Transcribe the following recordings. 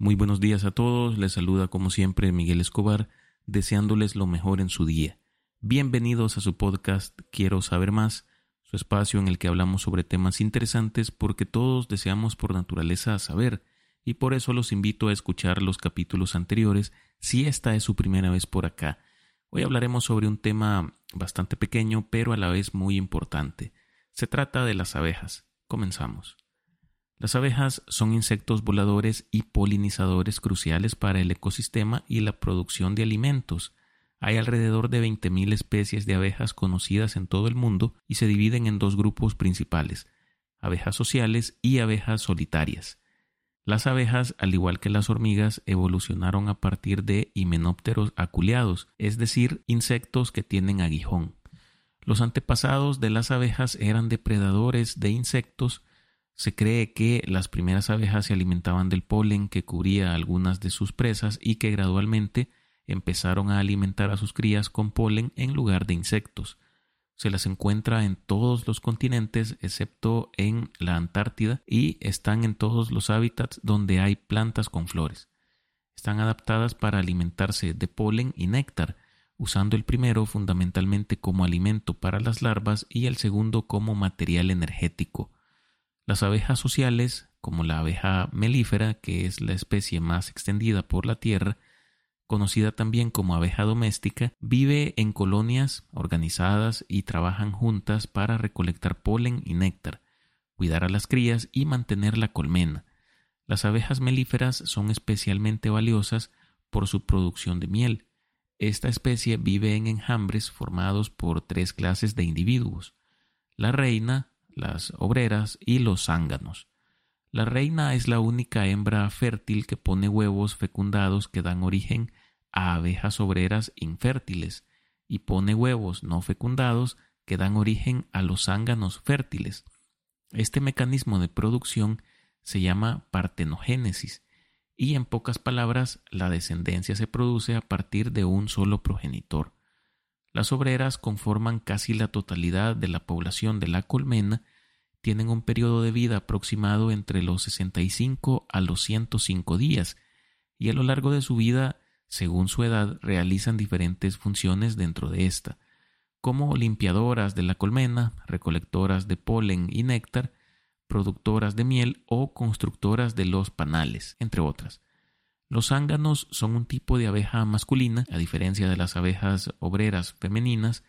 Muy buenos días a todos, les saluda como siempre Miguel Escobar, deseándoles lo mejor en su día. Bienvenidos a su podcast Quiero saber más, su espacio en el que hablamos sobre temas interesantes porque todos deseamos por naturaleza saber, y por eso los invito a escuchar los capítulos anteriores si esta es su primera vez por acá. Hoy hablaremos sobre un tema bastante pequeño pero a la vez muy importante. Se trata de las abejas. Comenzamos. Las abejas son insectos voladores y polinizadores cruciales para el ecosistema y la producción de alimentos. Hay alrededor de 20.000 especies de abejas conocidas en todo el mundo y se dividen en dos grupos principales, abejas sociales y abejas solitarias. Las abejas, al igual que las hormigas, evolucionaron a partir de himenópteros aculeados, es decir, insectos que tienen aguijón. Los antepasados de las abejas eran depredadores de insectos se cree que las primeras abejas se alimentaban del polen que cubría algunas de sus presas y que gradualmente empezaron a alimentar a sus crías con polen en lugar de insectos. Se las encuentra en todos los continentes excepto en la Antártida y están en todos los hábitats donde hay plantas con flores. Están adaptadas para alimentarse de polen y néctar, usando el primero fundamentalmente como alimento para las larvas y el segundo como material energético. Las abejas sociales, como la abeja melífera, que es la especie más extendida por la Tierra, conocida también como abeja doméstica, vive en colonias organizadas y trabajan juntas para recolectar polen y néctar, cuidar a las crías y mantener la colmena. Las abejas melíferas son especialmente valiosas por su producción de miel. Esta especie vive en enjambres formados por tres clases de individuos. La reina, las obreras y los zánganos. La reina es la única hembra fértil que pone huevos fecundados que dan origen a abejas obreras infértiles y pone huevos no fecundados que dan origen a los zánganos fértiles. Este mecanismo de producción se llama partenogénesis y en pocas palabras la descendencia se produce a partir de un solo progenitor. Las obreras conforman casi la totalidad de la población de la colmena, tienen un periodo de vida aproximado entre los 65 a los 105 días y a lo largo de su vida, según su edad, realizan diferentes funciones dentro de esta, como limpiadoras de la colmena, recolectoras de polen y néctar, productoras de miel o constructoras de los panales, entre otras. Los zánganos son un tipo de abeja masculina, a diferencia de las abejas obreras femeninas.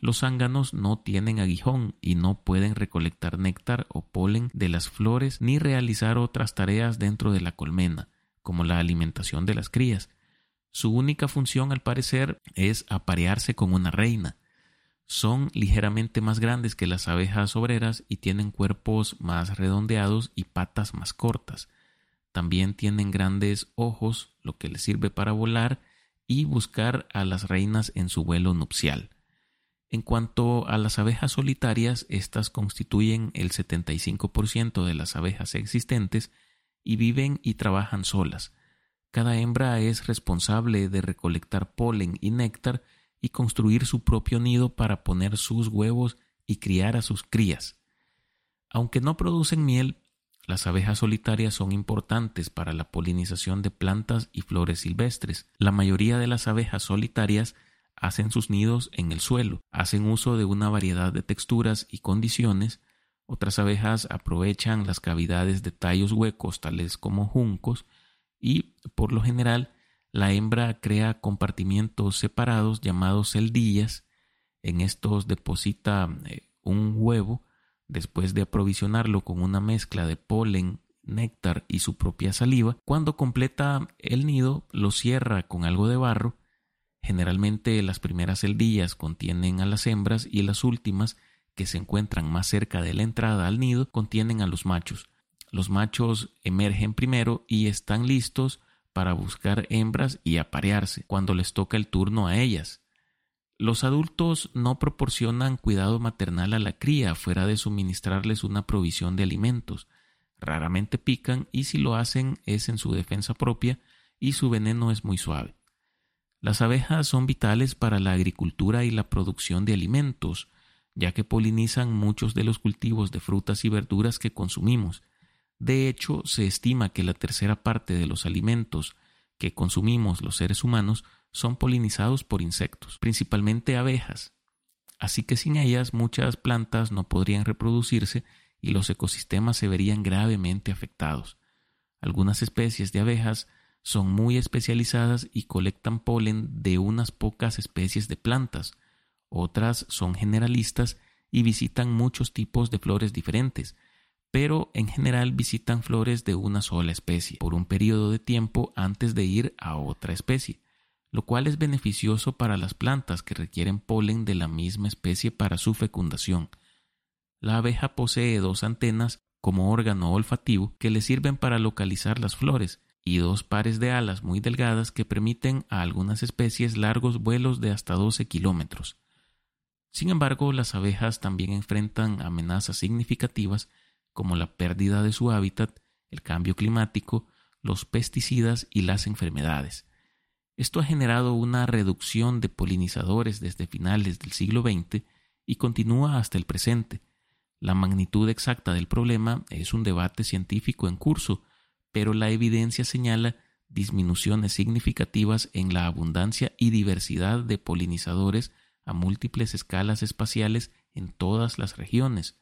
Los zánganos no tienen aguijón y no pueden recolectar néctar o polen de las flores ni realizar otras tareas dentro de la colmena, como la alimentación de las crías. Su única función, al parecer, es aparearse con una reina. Son ligeramente más grandes que las abejas obreras y tienen cuerpos más redondeados y patas más cortas. También tienen grandes ojos, lo que les sirve para volar y buscar a las reinas en su vuelo nupcial. En cuanto a las abejas solitarias, estas constituyen el 75% de las abejas existentes y viven y trabajan solas. Cada hembra es responsable de recolectar polen y néctar y construir su propio nido para poner sus huevos y criar a sus crías. Aunque no producen miel, las abejas solitarias son importantes para la polinización de plantas y flores silvestres. La mayoría de las abejas solitarias hacen sus nidos en el suelo, hacen uso de una variedad de texturas y condiciones. Otras abejas aprovechan las cavidades de tallos huecos tales como juncos y, por lo general, la hembra crea compartimientos separados llamados celdillas. En estos deposita eh, un huevo después de aprovisionarlo con una mezcla de polen, néctar y su propia saliva, cuando completa el nido lo cierra con algo de barro. Generalmente las primeras celdillas contienen a las hembras y las últimas, que se encuentran más cerca de la entrada al nido, contienen a los machos. Los machos emergen primero y están listos para buscar hembras y aparearse cuando les toca el turno a ellas. Los adultos no proporcionan cuidado maternal a la cría fuera de suministrarles una provisión de alimentos. Raramente pican y si lo hacen es en su defensa propia y su veneno es muy suave. Las abejas son vitales para la agricultura y la producción de alimentos, ya que polinizan muchos de los cultivos de frutas y verduras que consumimos. De hecho, se estima que la tercera parte de los alimentos que consumimos los seres humanos son polinizados por insectos, principalmente abejas. Así que sin ellas muchas plantas no podrían reproducirse y los ecosistemas se verían gravemente afectados. Algunas especies de abejas son muy especializadas y colectan polen de unas pocas especies de plantas. Otras son generalistas y visitan muchos tipos de flores diferentes, pero en general visitan flores de una sola especie por un periodo de tiempo antes de ir a otra especie, lo cual es beneficioso para las plantas que requieren polen de la misma especie para su fecundación. La abeja posee dos antenas como órgano olfativo que le sirven para localizar las flores y dos pares de alas muy delgadas que permiten a algunas especies largos vuelos de hasta 12 kilómetros. Sin embargo, las abejas también enfrentan amenazas significativas como la pérdida de su hábitat, el cambio climático, los pesticidas y las enfermedades. Esto ha generado una reducción de polinizadores desde finales del siglo XX y continúa hasta el presente. La magnitud exacta del problema es un debate científico en curso, pero la evidencia señala disminuciones significativas en la abundancia y diversidad de polinizadores a múltiples escalas espaciales en todas las regiones.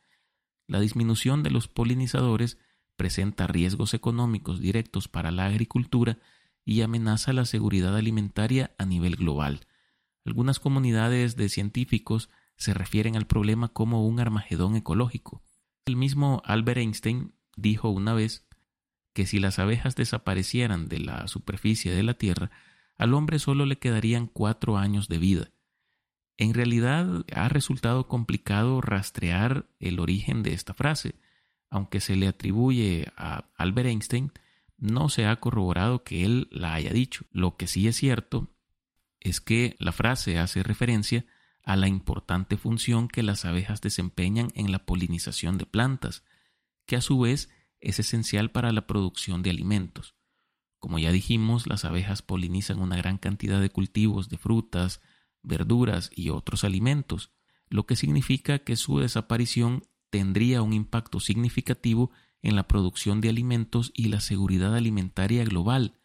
La disminución de los polinizadores presenta riesgos económicos directos para la agricultura y amenaza la seguridad alimentaria a nivel global. Algunas comunidades de científicos se refieren al problema como un armagedón ecológico. El mismo Albert Einstein dijo una vez que si las abejas desaparecieran de la superficie de la Tierra, al hombre solo le quedarían cuatro años de vida. En realidad ha resultado complicado rastrear el origen de esta frase. Aunque se le atribuye a Albert Einstein, no se ha corroborado que él la haya dicho. Lo que sí es cierto es que la frase hace referencia a la importante función que las abejas desempeñan en la polinización de plantas, que a su vez es esencial para la producción de alimentos. Como ya dijimos, las abejas polinizan una gran cantidad de cultivos de frutas, verduras y otros alimentos, lo que significa que su desaparición tendría un impacto significativo en la producción de alimentos y la seguridad alimentaria global.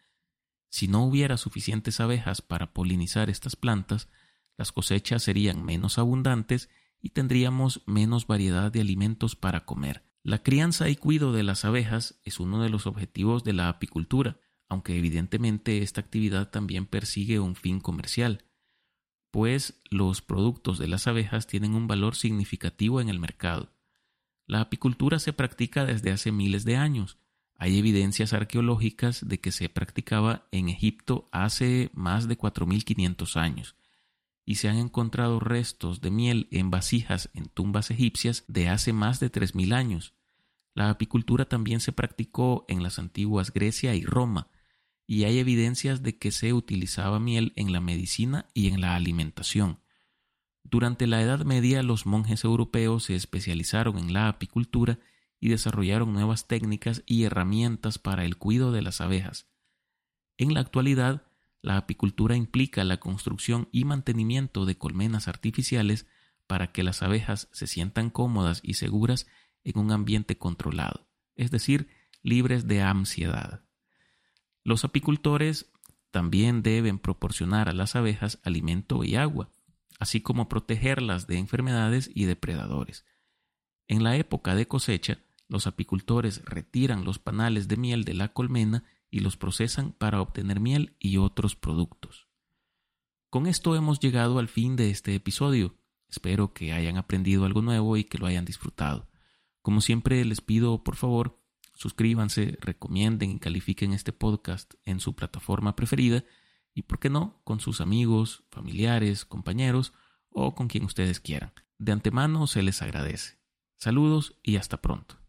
Si no hubiera suficientes abejas para polinizar estas plantas, las cosechas serían menos abundantes y tendríamos menos variedad de alimentos para comer. La crianza y cuidado de las abejas es uno de los objetivos de la apicultura, aunque evidentemente esta actividad también persigue un fin comercial pues los productos de las abejas tienen un valor significativo en el mercado. La apicultura se practica desde hace miles de años. Hay evidencias arqueológicas de que se practicaba en Egipto hace más de 4.500 años, y se han encontrado restos de miel en vasijas en tumbas egipcias de hace más de 3.000 años. La apicultura también se practicó en las antiguas Grecia y Roma, y hay evidencias de que se utilizaba miel en la medicina y en la alimentación. Durante la Edad Media los monjes europeos se especializaron en la apicultura y desarrollaron nuevas técnicas y herramientas para el cuidado de las abejas. En la actualidad, la apicultura implica la construcción y mantenimiento de colmenas artificiales para que las abejas se sientan cómodas y seguras en un ambiente controlado, es decir, libres de ansiedad. Los apicultores también deben proporcionar a las abejas alimento y agua, así como protegerlas de enfermedades y depredadores. En la época de cosecha, los apicultores retiran los panales de miel de la colmena y los procesan para obtener miel y otros productos. Con esto hemos llegado al fin de este episodio. Espero que hayan aprendido algo nuevo y que lo hayan disfrutado. Como siempre les pido, por favor, suscríbanse, recomienden y califiquen este podcast en su plataforma preferida y, por qué no, con sus amigos, familiares, compañeros o con quien ustedes quieran. De antemano se les agradece. Saludos y hasta pronto.